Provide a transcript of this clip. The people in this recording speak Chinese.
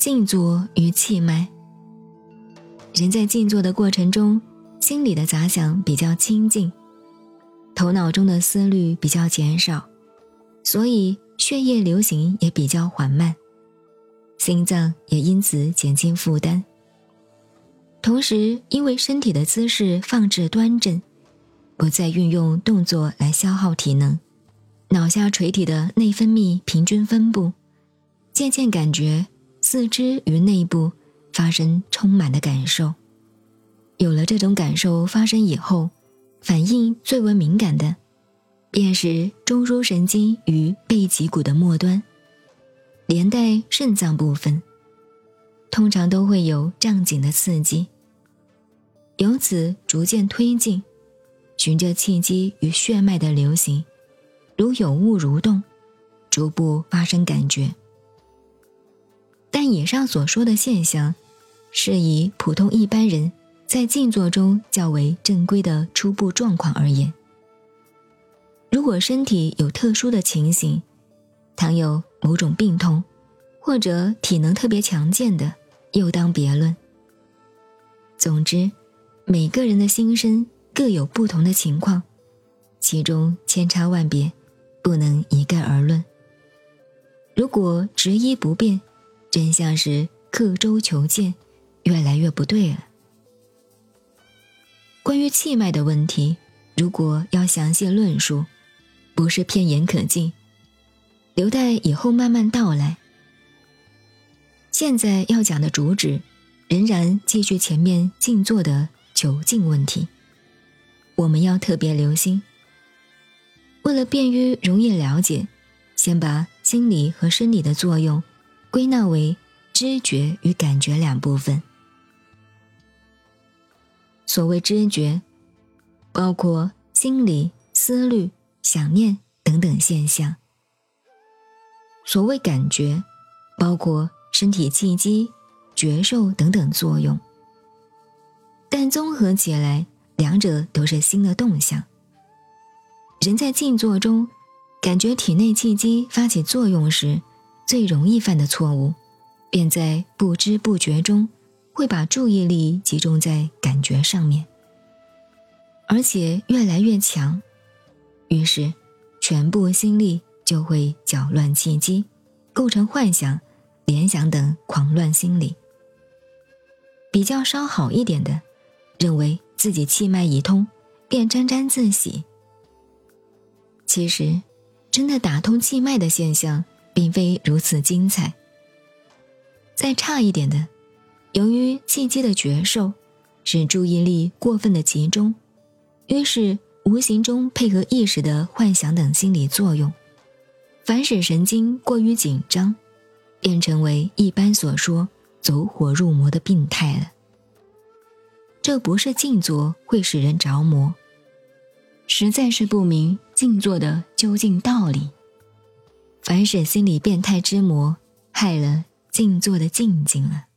静坐与气脉。人在静坐的过程中，心里的杂想比较清静，头脑中的思虑比较减少，所以血液流行也比较缓慢，心脏也因此减轻负担。同时，因为身体的姿势放置端正，不再运用动作来消耗体能，脑下垂体的内分泌平均分布，渐渐感觉四肢与内部发生充满的感受。有了这种感受发生以后，反应最为敏感的，便是中枢神经与背脊骨的末端，连带肾脏部分。通常都会有胀紧的刺激，由此逐渐推进，循着气机与血脉的流行，如有物蠕动，逐步发生感觉。以上所说的现象，是以普通一般人在静坐中较为正规的初步状况而言。如果身体有特殊的情形，倘有某种病痛，或者体能特别强健的，又当别论。总之，每个人的心身各有不同的情况，其中千差万别，不能一概而论。如果执一不变，真像是刻舟求剑，越来越不对了。关于气脉的问题，如果要详细论述，不是片言可尽，留待以后慢慢道来。现在要讲的主旨，仍然继续前面静坐的求静问题。我们要特别留心。为了便于容易了解，先把心理和生理的作用归纳为知觉与感觉两部分。所谓知觉，包括心理、思虑、想念等等现象；所谓感觉，包括。身体气机、觉受等等作用，但综合起来，两者都是心的动向。人在静坐中，感觉体内气机发起作用时，最容易犯的错误，便在不知不觉中会把注意力集中在感觉上面，而且越来越强，于是全部心力就会搅乱气机，构成幻想。联想等狂乱心理，比较稍好一点的，认为自己气脉已通，便沾沾自喜。其实，真的打通气脉的现象，并非如此精彩。再差一点的，由于气机的觉受，使注意力过分的集中，于是无形中配合意识的幻想等心理作用，凡使神经过于紧张。便成为一般所说走火入魔的病态了。这不是静坐会使人着魔，实在是不明静坐的究竟道理，反使心理变态之魔害了静坐的静静了。